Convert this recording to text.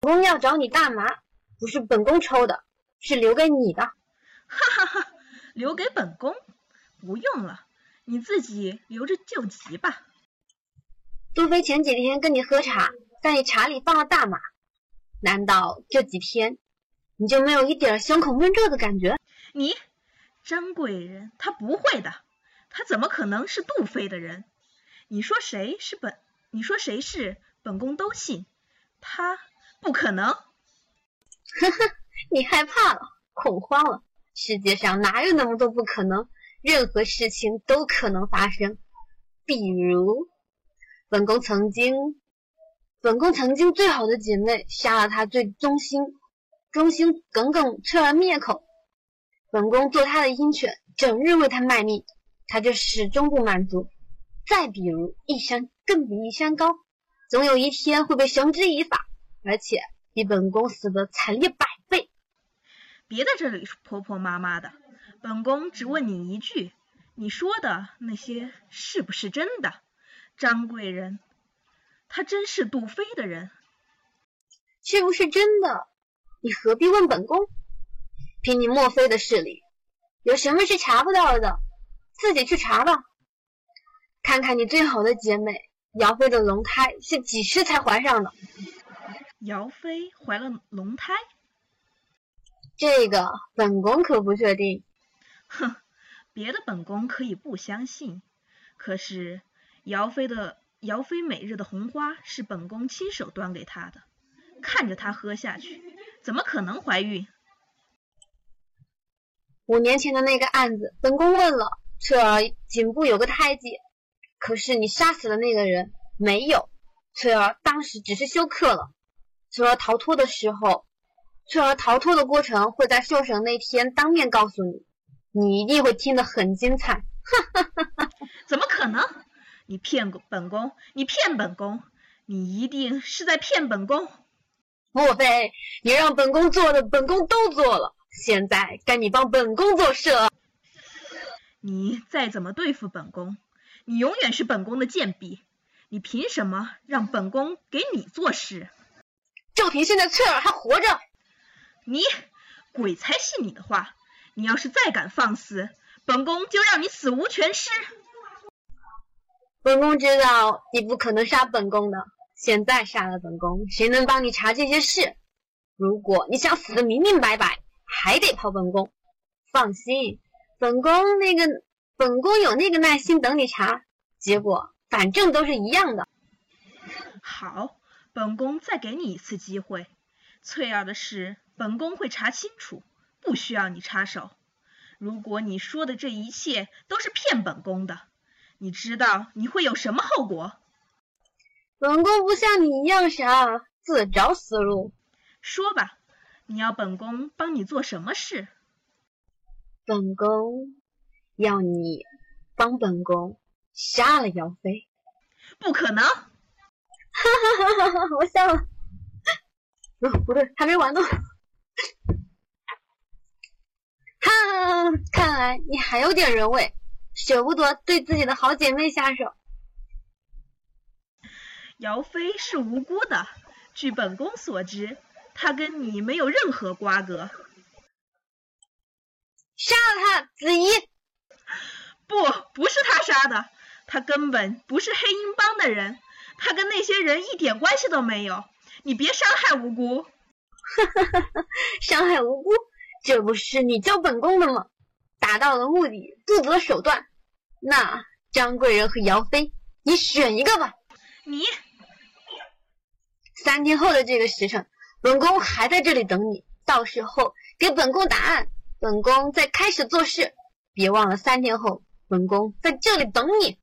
本宫要找你大麻，不是本宫抽的，是留给你的。哈哈哈，留给本宫？不用了，你自己留着救急吧。杜飞前几天跟你喝茶，在你茶里放了大麻，难道这几天你就没有一点胸口闷热的感觉？你，张贵人，他不会的，他怎么可能是杜飞的人？你说谁是本？你说谁是本宫都信，他。不可能！呵呵，你害怕了，恐慌了。世界上哪有那么多不可能？任何事情都可能发生。比如，本宫曾经，本宫曾经最好的姐妹杀了她最忠心、忠心耿耿翠儿灭口。本宫做她的鹰犬，整日为她卖命，她就始终不满足。再比如，一山更比一山高，总有一天会被绳之以法。而且比本宫死的惨烈百倍。别在这里婆婆妈妈的，本宫只问你一句：你说的那些是不是真的？张贵人，他真是杜飞的人？是不是真的？你何必问本宫？凭你莫非的势力，有什么是查不到的？自己去查吧。看看你最好的姐妹姚妃的龙胎是几时才怀上的？姚妃怀了龙胎，这个本宫可不确定。哼，别的本宫可以不相信，可是姚妃的姚妃每日的红花是本宫亲手端给她的，看着她喝下去，怎么可能怀孕？五年前的那个案子，本宫问了，翠儿颈部有个胎记，可是你杀死的那个人没有，翠儿当时只是休克了。翠儿逃脱的时候，翠儿逃脱的过程会在受审那天当面告诉你，你一定会听得很精彩。哈哈哈哈怎么可能？你骗本宫，你骗本宫，你一定是在骗本宫。莫非你让本宫做的，本宫都做了？现在该你帮本宫做事了。你再怎么对付本宫，你永远是本宫的贱婢。你凭什么让本宫给你做事？就凭现在翠儿还活着，你鬼才信你的话！你要是再敢放肆，本宫就让你死无全尸。本宫知道你不可能杀本宫的，现在杀了本宫，谁能帮你查这些事？如果你想死的明明白白，还得跑本宫。放心，本宫那个本宫有那个耐心等你查，结果反正都是一样的。好。本宫再给你一次机会，翠儿的事，本宫会查清楚，不需要你插手。如果你说的这一切都是骗本宫的，你知道你会有什么后果？本宫不像你一样傻，自找死路。说吧，你要本宫帮你做什么事？本宫要你帮本宫杀了姚妃。不可能。我笑了。哦，不对，还没完呢。哈，看来你还有点人味，舍不得对自己的好姐妹下手。姚飞是无辜的，据本宫所知，她跟你没有任何瓜葛。杀了他，子怡！不，不是他杀的，他根本不是黑鹰帮的人。他跟那些人一点关系都没有，你别伤害无辜。哈哈哈哈伤害无辜，这不是你教本宫的吗？达到了目的，不择手段。那张贵人和姚妃，你选一个吧。你三天后的这个时辰，本宫还在这里等你。到时候给本宫答案，本宫再开始做事。别忘了三天后，本宫在这里等你。